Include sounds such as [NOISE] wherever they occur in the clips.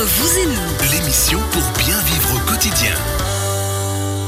Vous et nous, L'émission pour bien vivre au quotidien.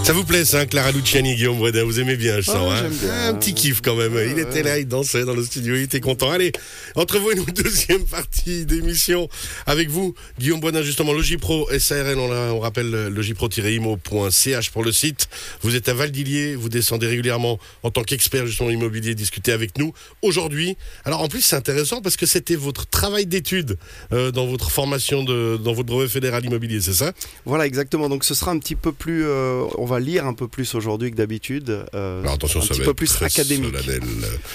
Ça vous plaît ça, Clara Luciani, Guillaume Breda Vous aimez bien, je sens. Ah, hein j'aime bien. Un petit kiff quand même. Il était là, il dansait dans le studio, il était content. Allez, entre vous et nous, [LAUGHS] deuxième partie d'émission avec vous, Guillaume Boisdin, justement, Logipro, SARL, on, rappelle logipro-imo.ch pour le site. Vous êtes à Valdilier, vous descendez régulièrement en tant qu'expert justement immobilier, discuter avec nous aujourd'hui. Alors en plus, c'est intéressant parce que c'était votre travail d'étude euh, dans votre formation, de, dans votre brevet fédéral immobilier, c'est ça? Voilà, exactement. Donc ce sera un petit peu plus. euh, on va lire un peu plus aujourd'hui que d'habitude. euh, attention, un ça petit va peu être plus académique.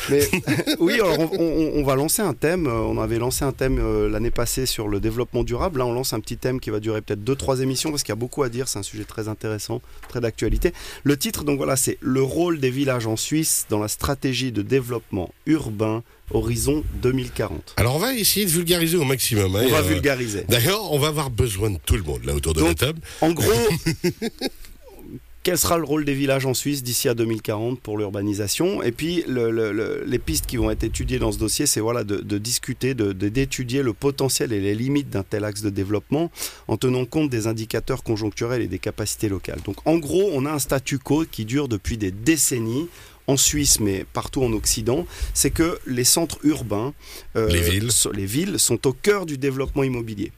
Mais [LAUGHS] oui, alors on, on- on va lancer un thème. euh, On avait lancé un thème euh, l'année passée sur le développement durable. Là, on lance un petit thème qui va durer peut-être deux, trois émissions parce qu'il y a beaucoup à dire. C'est un sujet très intéressant, très d'actualité. Le titre, donc voilà, c'est le rôle des villages en Suisse dans la stratégie de développement urbain horizon 2040. Alors on va essayer de vulgariser au maximum. hein, On va euh, vulgariser. D'ailleurs, on va avoir besoin de tout le monde là autour de Donc, la table. En gros, [LAUGHS] quel sera le rôle des villages en Suisse d'ici à 2040 pour l'urbanisation? Et puis, le- le- le- les pistes qui vont être étudiées dans ce dossier, c'est voilà, de, de discuter, de- de- d'étudier le potentiel et les limites d'un tel axe de développement en tenant compte des indicateurs conjoncturels et des capacités locales. Donc, en gros, on a un statu quo qui dure depuis des décennies en Suisse, mais partout en Occident, c'est que les centres urbains, euh, Les villes. les villes sont au cœur du développement immobilier.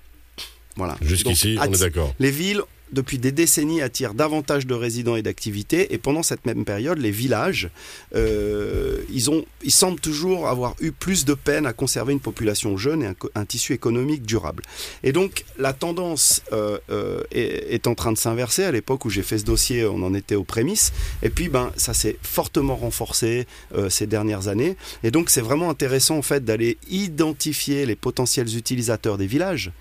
Voilà. Jusqu'ici, on est d'accord. les villes, depuis des décennies, attirent davantage de résidents et d'activités. Et pendant cette même période, les villages, euh, ils, ont, ils semblent toujours avoir eu plus de peine à conserver une population jeune et un, tissu économique durable. Et donc, la tendance euh, euh, est, est en train de s'inverser. À l'époque où j'ai fait ce dossier, on en était aux prémices. Et puis, ben, ça s'est fortement renforcé ces dernières années. Et donc, c'est vraiment intéressant, en fait, d'aller identifier les potentiels utilisateurs des villages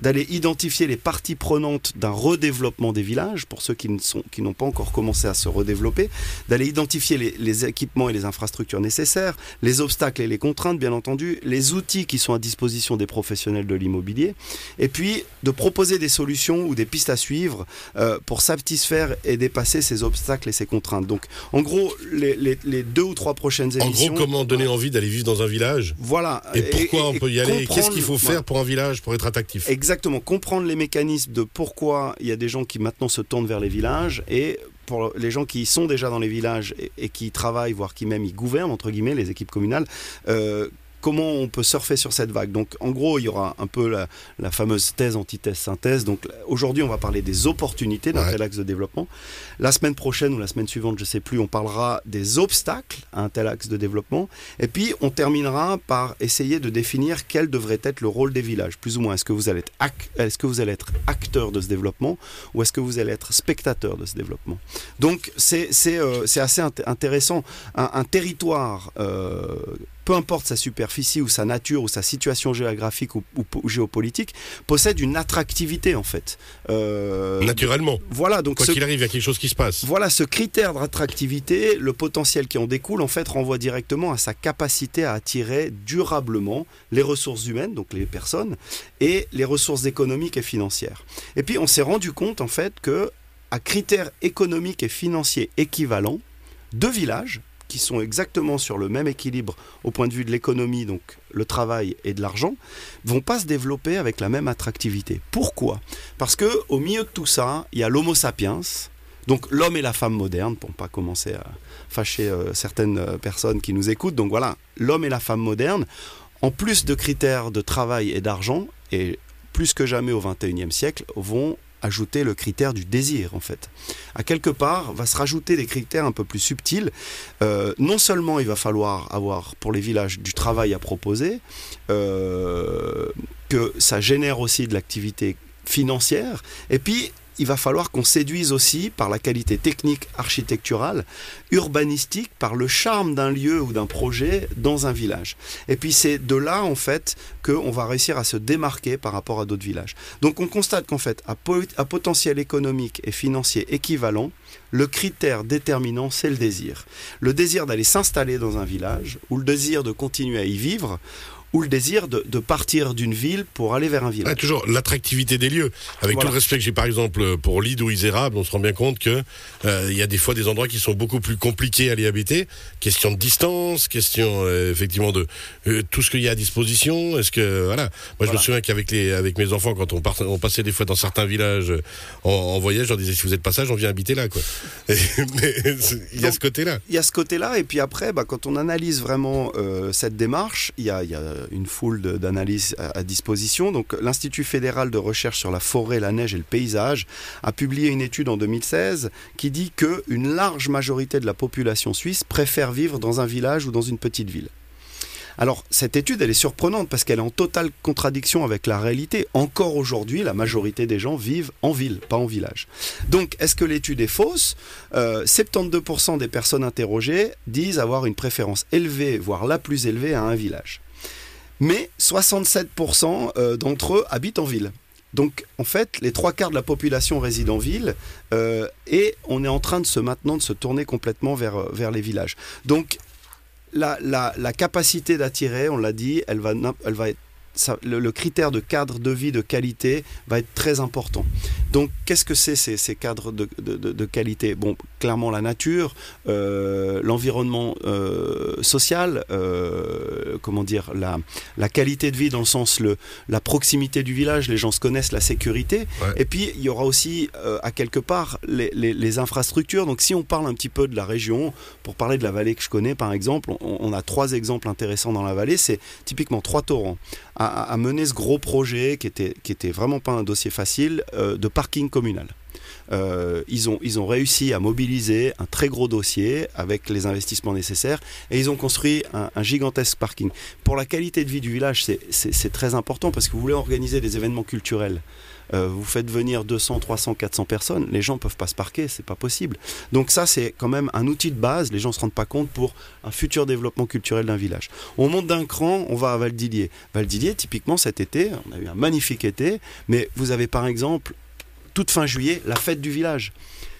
d'aller identifier les parties prenantes d'un redéveloppement des villages, pour ceux qui ne sont- qui n'ont pas encore commencé à se redévelopper, d'aller identifier les, les équipements et les infrastructures nécessaires, les obstacles et les contraintes, bien entendu, les outils qui sont à disposition des professionnels de l'immobilier, et puis de proposer des solutions ou des pistes à suivre euh, pour satisfaire et dépasser ces obstacles et ces contraintes. Donc, en gros, les, les- les deux ou trois prochaines En émissions... gros, comment donner envie d'aller vivre dans un village? Voilà. Et pourquoi on et peut y aller? Qu'est-ce qu'il faut faire pour un village pour être attractif? Exactement, comprendre les mécanismes de pourquoi il y a des gens qui maintenant se tournent vers les villages et pour les gens qui sont déjà dans les villages et, qui travaillent, voire qui même y gouvernent, entre guillemets, les équipes communales, euh, comment on peut surfer sur cette vague. Donc en gros, il y aura un peu la, la fameuse thèse, antithèse, synthèse. Donc aujourd'hui, on va parler des opportunités d'un Ouais. tel axe de développement. La semaine prochaine ou la semaine suivante, je sais plus, on parlera des obstacles à un tel axe de développement. Et puis on terminera par essayer de définir quel devrait être le rôle des villages, plus ou moins. Est-ce que vous allez être, ac- est-ce que vous allez être acteur de ce développement ou est-ce que vous allez être spectateur de ce développement? Donc c'est, euh, assez int- intéressant. Un, un territoire, euh, peu importe sa superficie ou sa nature ou sa situation géographique ou, ou po- ou géopolitique, possède une attractivité en fait. Euh, Naturellement. voilà, donc Quoi qu'il arrive, il y a quelque chose qui se passe. voilà, ce critère d'attractivité, le potentiel qui en découle, en fait, renvoie directement à sa capacité à attirer durablement les ressources humaines, donc les personnes, et les ressources économiques et financières. Et puis, on s'est rendu compte, en fait, que à critères économiques et financiers équivalents, deux villages qui sont exactement sur le même équilibre au point de vue de l'économie, donc le travail et de l'argent, vont pas se développer avec la même attractivité. Pourquoi? Parce que au milieu de tout ça, il y a l'Homo sapiens, donc l'homme et la femme moderne, pour ne pas commencer à fâcher euh, certaines euh, personnes qui nous écoutent. Donc voilà, l'homme et la femme moderne, en plus de critères de travail et d'argent, et plus que jamais au XXIe siècle, vont ajouter le critère du désir en fait. À quelque part, va se rajouter des critères un peu plus subtils. Euh, non seulement il va falloir avoir pour les villages du travail à proposer, euh, que ça génère aussi de l'activité financière, et puis il va falloir qu'on séduise aussi par la qualité technique architecturale, urbanistique, par le charme d'un lieu ou d'un projet dans un village. Et puis c'est de là en fait qu'on va réussir à se démarquer par rapport à d'autres villages. Donc on constate qu'en fait, à, po- à potentiel économique et financier équivalent, le critère déterminant, c'est le désir. Le désir d'aller s'installer dans un village, ou le désir de continuer à y vivre, ou le désir de, de partir d'une ville pour aller vers un village. Ouais, toujours l'attractivité des lieux. Avec Voilà. tout le respect que j'ai par exemple pour l'île ou Isérable, on se rend bien compte que euh, il y a des fois des endroits qui sont beaucoup plus compliqués à y habiter. Question de distance, question euh, effectivement de euh, tout ce qu'il y a à disposition. Est-ce que voilà, moi je me souviens qu'avec les avec mes enfants quand on, part, on passait des fois dans certains villages euh, en, en voyage, on disait si vous êtes passage, on vient habiter là quoi. [LAUGHS] Et- mais c'est- il y a Donc, ce côté-là. Il y a ce côté-là, et puis après, bah, quand on analyse vraiment euh, cette démarche, il y a, il y a une foule d'analyses à, disposition. Donc, l'Institut fédéral de recherche sur la forêt, la neige et le paysage a publié une étude en 2016 qui dit que une large majorité de la population suisse préfère vivre dans un village ou dans une petite ville. Alors, cette étude, elle est surprenante parce qu'elle est en totale contradiction avec la réalité. Encore aujourd'hui, la majorité des gens vivent en ville, pas en village. Donc, est-ce que l'étude est fausse? Euh, 72% des personnes interrogées disent avoir une préférence élevée, voire la plus élevée, à un village. Mais 67% euh, d'entre eux habitent en ville. Donc, en fait, les trois quarts de la population réside en ville euh, et on est en train de se maintenant de se tourner complètement vers, euh, vers les villages. Donc, la, la- capacité d'attirer, on l'a dit, elle va, elle va être, ça- le, le critère de cadre de vie de qualité va être très important. Donc, qu'est-ce que c'est ces, ces cadres de, de- de- de qualité? Bon, clairement la nature, euh, l'environnement euh, social, euh, comment dire, la, la qualité de vie dans le sens le, la proximité du village, les gens se connaissent, la sécurité. Ouais. Et puis, il y aura aussi, à quelque part, les, les- les infrastructures. Donc, si on parle un petit peu de la région, pour parler de la vallée que je connais, par exemple, on, on a trois exemples intéressants dans la vallée. C'est typiquement trois torrents à, à- mener ce gros projet qui était, qui était vraiment pas un dossier facile euh, de parking communal. Euh, ils, ont, ils ont réussi à mobiliser un très gros dossier avec les investissements nécessaires et ils ont construit un, gigantesque parking. Pour la qualité de vie du village, c'est- très important parce que vous voulez organiser des événements culturels. Euh, vous faites venir 200, 300, 400 personnes, les gens peuvent pas se parquer, c'est pas possible. Donc ça, c'est quand même un outil de base, les gens se rendent pas compte pour un futur développement culturel d'un village. On monte d'un cran, on va à Valdilier. Valdilier, typiquement cet été, on a eu un magnifique été, mais vous avez par exemple, toute fin juillet, la fête du village.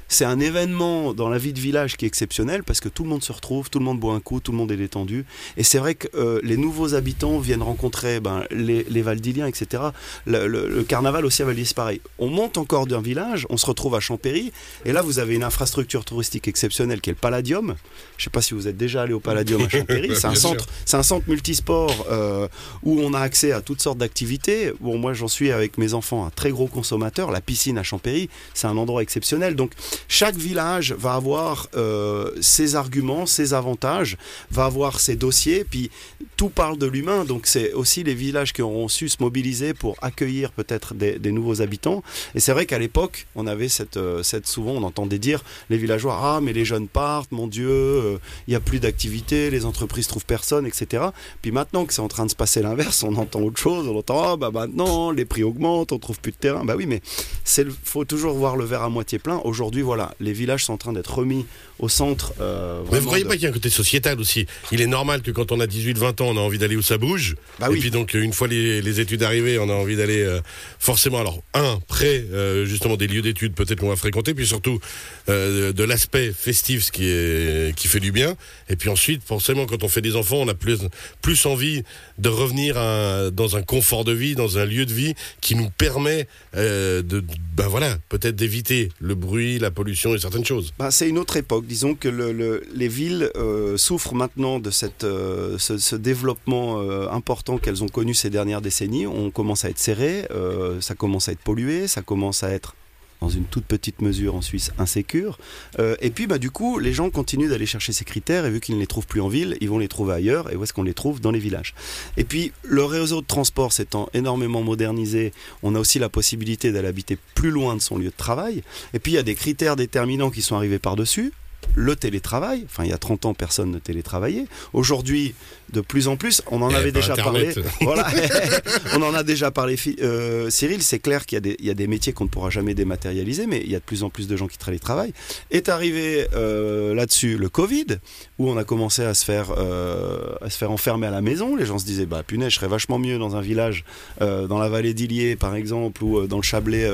C'est un événement dans la vie de village qui est exceptionnel parce que tout le monde se retrouve, tout le monde boit un coup, tout le monde est détendu. Et c'est vrai que euh, les nouveaux habitants viennent rencontrer ben, les, les Valdiliens, etc. Le, le- le carnaval aussi à Valdilier, c'est pareil. On monte encore d'un village, on se retrouve à Champéry, et là vous avez une infrastructure touristique exceptionnelle qui est le Palladium. Je ne sais pas si vous êtes déjà allé au Palladium à Champéry. [LAUGHS] C'est un centre, c'est un centre multisport euh, où on a accès à toutes sortes d'activités. Bon, moi j'en suis avec mes enfants un très gros consommateur. La piscine à Champéry, c'est un endroit exceptionnel. Donc chaque village va avoir euh, ses arguments, ses avantages, va avoir ses dossiers, puis tout parle de l'humain. Donc c'est aussi les villages qui auront su se mobiliser pour accueillir peut-être des, nouveaux habitants. Et c'est vrai qu'à l'époque, on avait cette, euh, souvent, on entendait dire les villageois ah mais les jeunes partent, mon Dieu, euh, il n'y a plus d'activité, les entreprises trouvent personne, etc. Puis maintenant que c'est en train de se passer l'inverse, on entend autre chose, on entend ah bah maintenant les prix augmentent, on trouve plus de terrain. Bah oui, mais c'est faut toujours voir le verre à moitié plein. Aujourd'hui, voilà, les villages sont en train d'être remis au centre. euh, Mais vous croyez de- pas qu'il y a un côté sociétal aussi? Il est normal que quand on a 18-20 ans, on a envie d'aller où ça bouge. Bah et puis donc, une fois les, les études arrivées, on a envie d'aller euh, forcément, alors, un, près euh, justement des lieux d'études peut-être qu'on va fréquenter, puis surtout euh, de l'aspect festif, ce qui, est, qui fait du bien. Et puis ensuite, forcément, quand on fait des enfants, on a plus, plus envie de revenir à- dans un confort de vie, dans un lieu de vie qui nous permet euh, de, ben voilà, peut-être d'éviter le bruit, la pollution et certaines choses. Ben, c'est une autre époque. Disons que le- le- les villes euh, souffrent maintenant de cette, euh, ce, développement euh, important qu'elles ont connu ces dernières décennies. On commence à être serré, ça commence à être pollué, ça commence à être dans une toute petite mesure en Suisse insécure. Et puis bah, du coup, les gens continuent d'aller chercher ces critères et vu qu'ils ne les trouvent plus en ville, ils vont les trouver ailleurs. Et où est-ce qu'on les trouve? Dans les villages. Et puis le réseau de transport s'étant énormément modernisé, on a aussi la possibilité d'aller habiter plus loin de son lieu de travail. Et puis il y a des critères déterminants qui sont arrivés par-dessus. Le télétravail, enfin il y a 30 ans personne ne télétravaillait. Aujourd'hui, de plus en plus, on en Eh avait ben, déjà Internet. parlé. [LAUGHS] Voilà, [LAUGHS] on en a déjà parlé. Euh, Cyril, c'est clair qu'il y, a des- il y a des métiers qu'on ne pourra jamais dématérialiser, mais il y a de plus en plus de gens qui télétravaillent. Est arrivé euh, là-dessus le Covid, où on a commencé à se faire euh, à se faire enfermer à la maison. Les gens se disaient, bah punaise, je serais vachement mieux dans un village, dans la vallée d'Illier par exemple, ou dans le Chablais,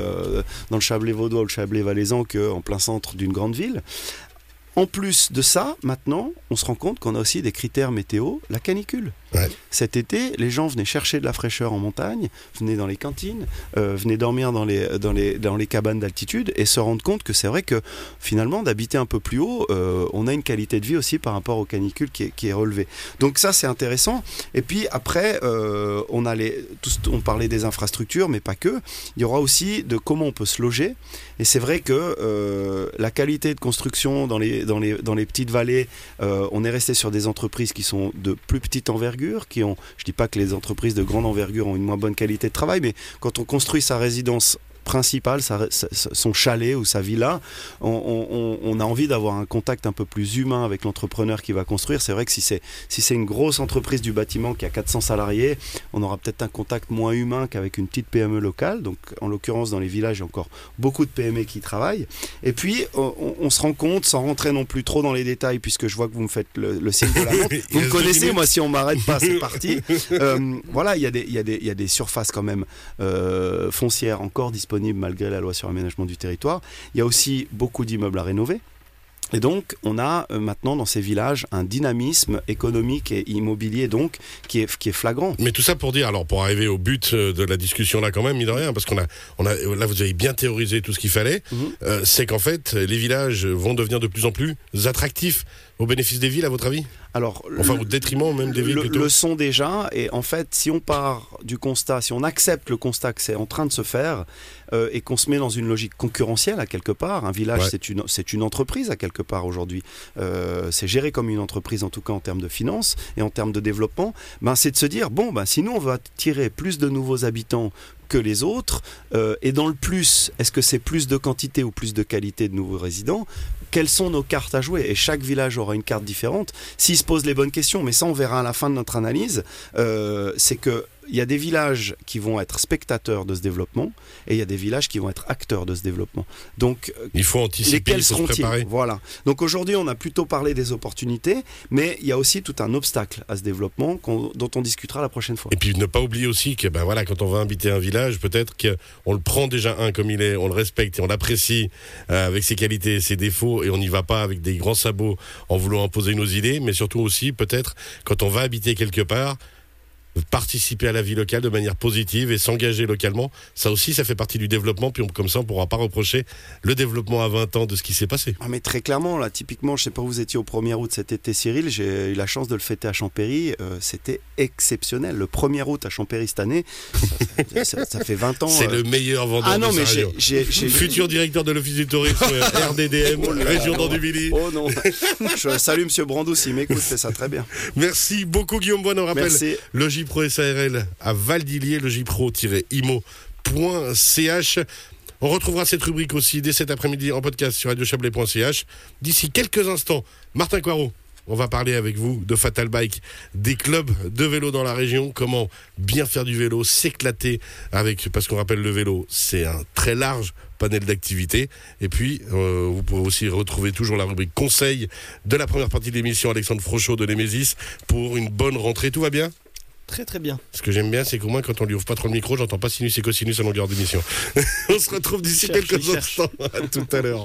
dans le Chablais vaudois ou le Chablais valaisan, qu'en plein centre d'une grande ville. En plus de ça, maintenant, on se rend compte qu'on a aussi des critères météo, la canicule. Cet été, les gens venaient chercher de la fraîcheur en montagne, venaient dans les cantines, euh, venaient dormir dans les, dans les, cabanes d'altitude et se rendre compte que c'est vrai que finalement, d'habiter un peu plus haut, euh, on a une qualité de vie aussi par rapport aux canicules qui est, qui relevée. Donc ça, c'est intéressant. Et puis après, euh, on, parlait des infrastructures, mais pas que. Il y aura aussi de comment on peut se loger. Et c'est vrai que euh, la qualité de construction dans les, dans les, petites vallées, euh, on est resté sur des entreprises qui sont de plus petite envergure, qui ont, je dis pas que les entreprises de grande envergure ont une moins bonne qualité de travail, mais quand on construit sa résidence sa- sa- son chalet ou sa villa, on, on- on a envie d'avoir un contact un peu plus humain avec l'entrepreneur qui va construire. C'est vrai que si c'est si c'est une grosse entreprise du bâtiment qui a 400 salariés, on aura peut-être un contact moins humain qu'avec une petite PME locale. Donc, en l'occurrence, dans les villages, il y a encore beaucoup de PME qui travaillent. Et puis, on, on se rend compte, sans rentrer non plus trop dans les détails, puisque je vois que vous me faites le, le signe de la montre. [LAUGHS] Vous me connaissez, moi, si on m'arrête pas, c'est [LAUGHS] parti. Euh, voilà, il y, a des- il y, a des- il y a des surfaces quand même euh, foncières encore disponibles malgré la loi sur l'aménagement du territoire. Il y a aussi beaucoup d'immeubles à rénover. Et donc, on a euh, maintenant dans ces villages un dynamisme économique et immobilier donc qui est, qui est flagrant. Mais tout ça pour dire, alors pour arriver au but euh, de la discussion là quand même, mine de rien, parce qu'on a, on a, là vous avez bien théorisé tout ce qu'il fallait, Mhm. euh, c'est qu'en fait les villages vont devenir de plus en plus attractifs au bénéfice des villes, à votre avis? Alors, Enfin le- au détriment même des villes le, le sont déjà, et en fait, si on part du constat, si on accepte le constat que c'est en train de se faire, euh, et qu'on se met dans une logique concurrentielle à quelque part, un village Ouais. c'est une, une entreprise à quelque part aujourd'hui, Euh, c'est géré comme une entreprise en tout cas en termes de finances et en termes de développement, ben, c'est de se dire, bon, ben, si nous on veut attirer plus de nouveaux habitants que les autres, euh, et dans le plus, est-ce que c'est plus de quantité ou plus de qualité de nouveaux résidents? Quelles sont nos cartes à jouer? Et chaque village aura une carte différente s'ils se posent les bonnes questions. Mais ça, on verra à la fin de notre analyse. euh, c'est que il y a des villages qui vont être spectateurs de ce développement et il y a des villages qui vont être acteurs de ce développement. Donc, euh, Il faut anticiper, lesquels il faut se seront-ils préparer. Voilà. Donc aujourd'hui, on a plutôt parlé des opportunités, mais il y a aussi tout un obstacle à ce développement dont on discutera la prochaine fois. Et puis ne pas oublier aussi que ben voilà, quand on va habiter un village, peut-être qu'on le prend déjà un comme il est, on le respecte et on l'apprécie euh, avec ses qualités et ses défauts et on n'y va pas avec des grands sabots en voulant imposer nos idées, mais surtout aussi peut-être quand on va habiter quelque part, participer à la vie locale de manière positive et s'engager localement, ça aussi ça fait partie du développement, puis on- comme ça on pourra pas reprocher le développement à 20 ans de ce qui s'est passé. Ah mais très clairement, là, typiquement, je sais pas où vous étiez au 1er août cet été, Cyril, j'ai eu la chance de le fêter à Champéry, euh, c'était exceptionnel. Le 1er août à Champéry cette année, ça, ça- ça fait 20 ans. C'est euh, le meilleur vendeur Ah non, de mais j'ai... Futur directeur de l'Office du tourisme [LAUGHS] euh, RDDM, Oh là région d'Anduville. Oh non, je salue Monsieur Brandou s'il m'écoute, c'est ça très bien. Merci beaucoup Guillaume Boin, on rappelle Merci. le J-Pro SARL à Valdilier, le J-Pro-imo.ch. On retrouvera cette rubrique aussi dès cet après-midi en podcast sur radiochablais.ch. D'ici quelques instants, Martin Coirot. On va parler avec vous de Fatal Bike, des clubs de vélo dans la région, comment bien faire du vélo, s'éclater avec, parce qu'on rappelle le vélo, c'est un très large panel d'activités. Et puis, euh, vous pouvez aussi retrouver toujours la rubrique conseil de la première partie de l'émission Alexandre Frochot de Nemesis pour une bonne rentrée. Tout va bien? Très très bien. Ce que j'aime bien, c'est qu'au moins, quand on lui ouvre pas trop le micro, j'entends pas sinus et cosinus à longueur d'émission. [LAUGHS] on se retrouve d'ici quelques cherche. instants. À tout à l'heure.